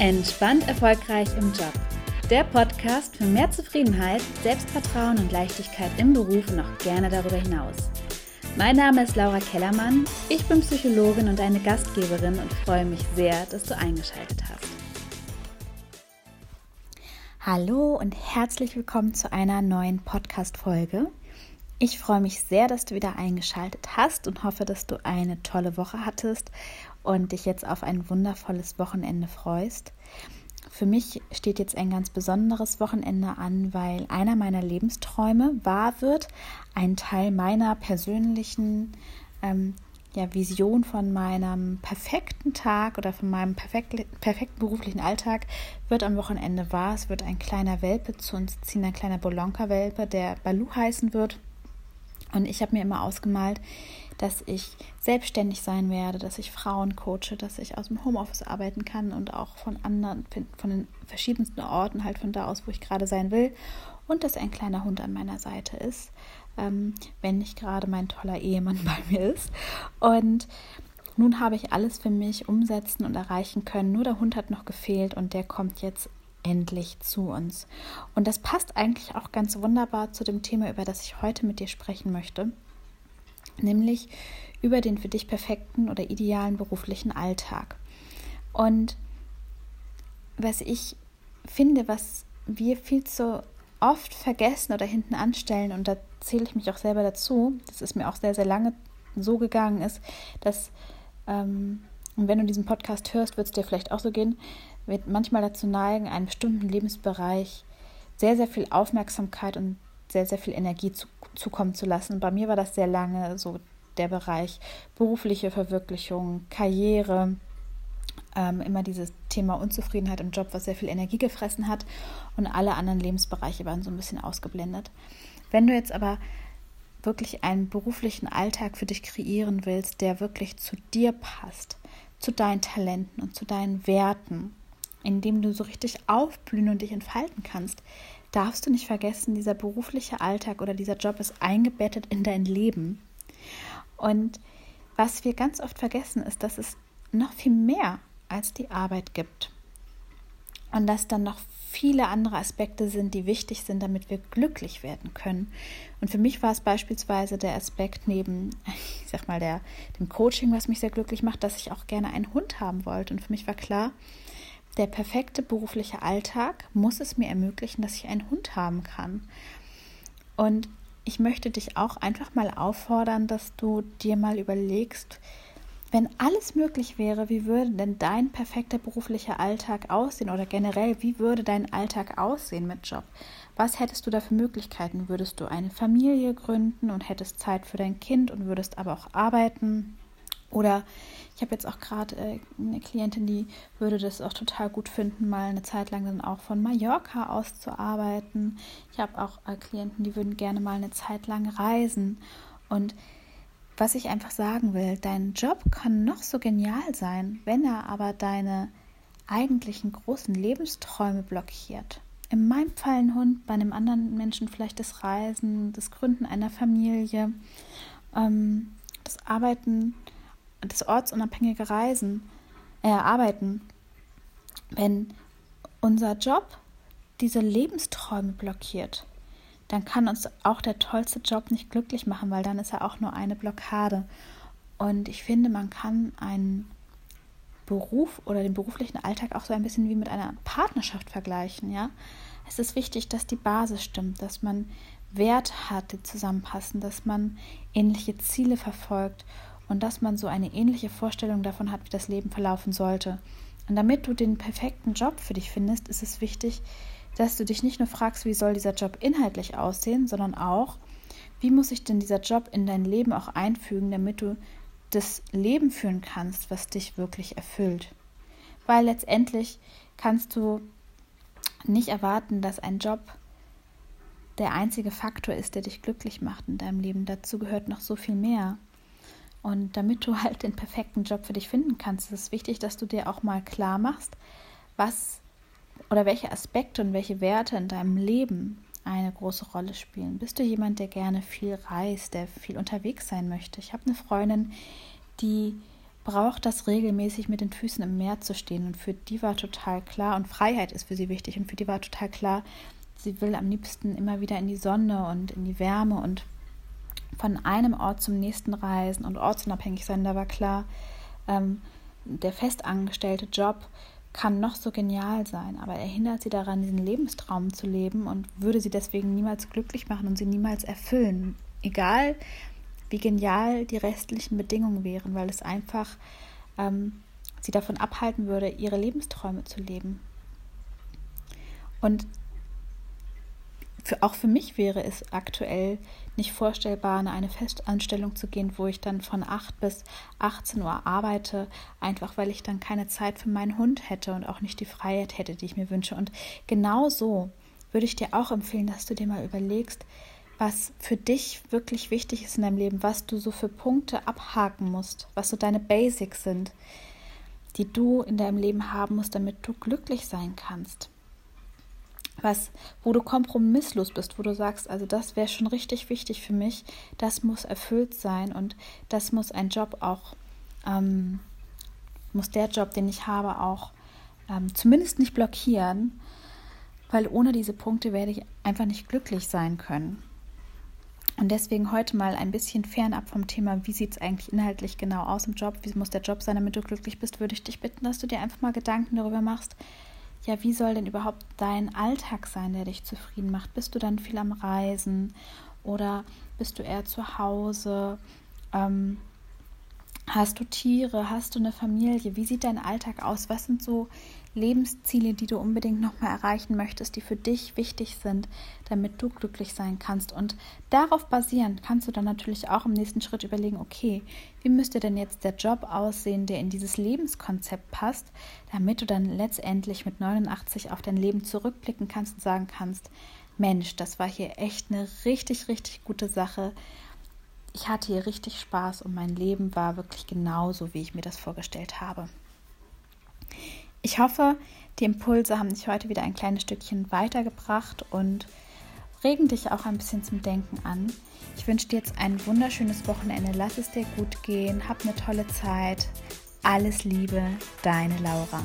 Entspannt erfolgreich im Job. Der Podcast für mehr Zufriedenheit, Selbstvertrauen und Leichtigkeit im Beruf und auch gerne darüber hinaus. Mein Name ist Laura Kellermann, ich bin Psychologin und eine Gastgeberin und freue mich sehr, dass du eingeschaltet hast. Hallo und herzlich willkommen zu einer neuen Podcast-Folge. Ich freue mich sehr, dass du wieder eingeschaltet hast und hoffe, dass du eine tolle Woche hattest und dich jetzt auf ein wundervolles Wochenende freust. Für mich steht jetzt ein ganz besonderes Wochenende an, weil einer meiner Lebensträume wahr wird, ein Teil meiner persönlichen ähm, ja, Vision von meinem perfekten Tag oder von meinem perfekt, perfekten beruflichen Alltag wird am Wochenende wahr. Es wird ein kleiner Welpe zu uns ziehen, ein kleiner Bolonka-Welpe, der Balu heißen wird. Und ich habe mir immer ausgemalt, dass ich selbstständig sein werde, dass ich Frauen coache, dass ich aus dem Homeoffice arbeiten kann und auch von anderen, von den verschiedensten Orten, halt von da aus, wo ich gerade sein will. Und dass ein kleiner Hund an meiner Seite ist, ähm, wenn nicht gerade mein toller Ehemann bei mir ist. Und nun habe ich alles für mich umsetzen und erreichen können. Nur der Hund hat noch gefehlt und der kommt jetzt endlich zu uns. Und das passt eigentlich auch ganz wunderbar zu dem Thema, über das ich heute mit dir sprechen möchte nämlich über den für dich perfekten oder idealen beruflichen Alltag. Und was ich finde, was wir viel zu oft vergessen oder hinten anstellen, und da zähle ich mich auch selber dazu, das ist mir auch sehr, sehr lange so gegangen ist, dass, ähm, und wenn du diesen Podcast hörst, wird es dir vielleicht auch so gehen, wird manchmal dazu neigen, einen bestimmten Lebensbereich sehr, sehr viel Aufmerksamkeit und sehr, sehr viel Energie zu, zukommen zu lassen. Bei mir war das sehr lange so der Bereich berufliche Verwirklichung, Karriere, ähm, immer dieses Thema Unzufriedenheit im Job, was sehr viel Energie gefressen hat und alle anderen Lebensbereiche waren so ein bisschen ausgeblendet. Wenn du jetzt aber wirklich einen beruflichen Alltag für dich kreieren willst, der wirklich zu dir passt, zu deinen Talenten und zu deinen Werten, in dem du so richtig aufblühen und dich entfalten kannst, darfst du nicht vergessen, dieser berufliche Alltag oder dieser Job ist eingebettet in dein Leben. Und was wir ganz oft vergessen, ist, dass es noch viel mehr als die Arbeit gibt. Und dass dann noch viele andere Aspekte sind, die wichtig sind, damit wir glücklich werden können. Und für mich war es beispielsweise der Aspekt neben, ich sag mal, der, dem Coaching, was mich sehr glücklich macht, dass ich auch gerne einen Hund haben wollte. Und für mich war klar, der perfekte berufliche Alltag muss es mir ermöglichen, dass ich einen Hund haben kann. Und ich möchte dich auch einfach mal auffordern, dass du dir mal überlegst, wenn alles möglich wäre, wie würde denn dein perfekter beruflicher Alltag aussehen oder generell, wie würde dein Alltag aussehen mit Job? Was hättest du da für Möglichkeiten? Würdest du eine Familie gründen und hättest Zeit für dein Kind und würdest aber auch arbeiten? Oder ich habe jetzt auch gerade äh, eine Klientin, die würde das auch total gut finden, mal eine Zeit lang dann auch von Mallorca aus zu arbeiten. Ich habe auch äh, Klienten, die würden gerne mal eine Zeit lang reisen. Und was ich einfach sagen will, dein Job kann noch so genial sein, wenn er aber deine eigentlichen großen Lebensträume blockiert. In meinem Fall ein Hund, bei einem anderen Menschen vielleicht das Reisen, das Gründen einer Familie, ähm, das Arbeiten das ortsunabhängige Reisen, äh, Arbeiten, wenn unser Job diese Lebensträume blockiert, dann kann uns auch der tollste Job nicht glücklich machen, weil dann ist er auch nur eine Blockade. Und ich finde, man kann einen Beruf oder den beruflichen Alltag auch so ein bisschen wie mit einer Partnerschaft vergleichen, ja. Es ist wichtig, dass die Basis stimmt, dass man Werte hat, die zusammenpassen, dass man ähnliche Ziele verfolgt und dass man so eine ähnliche Vorstellung davon hat, wie das Leben verlaufen sollte. Und damit du den perfekten Job für dich findest, ist es wichtig, dass du dich nicht nur fragst, wie soll dieser Job inhaltlich aussehen, sondern auch, wie muss sich denn dieser Job in dein Leben auch einfügen, damit du das Leben führen kannst, was dich wirklich erfüllt. Weil letztendlich kannst du nicht erwarten, dass ein Job der einzige Faktor ist, der dich glücklich macht in deinem Leben. Dazu gehört noch so viel mehr. Und damit du halt den perfekten Job für dich finden kannst, ist es wichtig, dass du dir auch mal klar machst, was oder welche Aspekte und welche Werte in deinem Leben eine große Rolle spielen. Bist du jemand, der gerne viel reist, der viel unterwegs sein möchte? Ich habe eine Freundin, die braucht das regelmäßig mit den Füßen im Meer zu stehen. Und für die war total klar, und Freiheit ist für sie wichtig, und für die war total klar, sie will am liebsten immer wieder in die Sonne und in die Wärme und von einem Ort zum nächsten reisen und ortsunabhängig sein. Da war klar, ähm, der festangestellte Job kann noch so genial sein, aber er hindert sie daran, diesen Lebenstraum zu leben und würde sie deswegen niemals glücklich machen und sie niemals erfüllen. Egal, wie genial die restlichen Bedingungen wären, weil es einfach ähm, sie davon abhalten würde, ihre Lebensträume zu leben. Und für, auch für mich wäre es aktuell nicht vorstellbar, in eine Festanstellung zu gehen, wo ich dann von 8 bis 18 Uhr arbeite, einfach weil ich dann keine Zeit für meinen Hund hätte und auch nicht die Freiheit hätte, die ich mir wünsche. Und genau so würde ich dir auch empfehlen, dass du dir mal überlegst, was für dich wirklich wichtig ist in deinem Leben, was du so für Punkte abhaken musst, was so deine Basics sind, die du in deinem Leben haben musst, damit du glücklich sein kannst was, wo du kompromisslos bist, wo du sagst, also das wäre schon richtig wichtig für mich, das muss erfüllt sein und das muss ein Job auch, ähm, muss der Job, den ich habe, auch ähm, zumindest nicht blockieren, weil ohne diese Punkte werde ich einfach nicht glücklich sein können. Und deswegen heute mal ein bisschen fernab vom Thema, wie sieht es eigentlich inhaltlich genau aus im Job, wie muss der Job sein, damit du glücklich bist, würde ich dich bitten, dass du dir einfach mal Gedanken darüber machst, ja, wie soll denn überhaupt dein Alltag sein, der dich zufrieden macht? Bist du dann viel am Reisen oder bist du eher zu Hause? Ähm, hast du Tiere? Hast du eine Familie? Wie sieht dein Alltag aus? Was sind so Lebensziele, die du unbedingt nochmal erreichen möchtest, die für dich wichtig sind, damit du glücklich sein kannst. Und darauf basierend kannst du dann natürlich auch im nächsten Schritt überlegen, okay, wie müsste denn jetzt der Job aussehen, der in dieses Lebenskonzept passt, damit du dann letztendlich mit 89 auf dein Leben zurückblicken kannst und sagen kannst, Mensch, das war hier echt eine richtig, richtig gute Sache. Ich hatte hier richtig Spaß und mein Leben war wirklich genauso, wie ich mir das vorgestellt habe. Ich hoffe, die Impulse haben dich heute wieder ein kleines Stückchen weitergebracht und regen dich auch ein bisschen zum Denken an. Ich wünsche dir jetzt ein wunderschönes Wochenende. Lass es dir gut gehen. Hab eine tolle Zeit. Alles Liebe, deine Laura.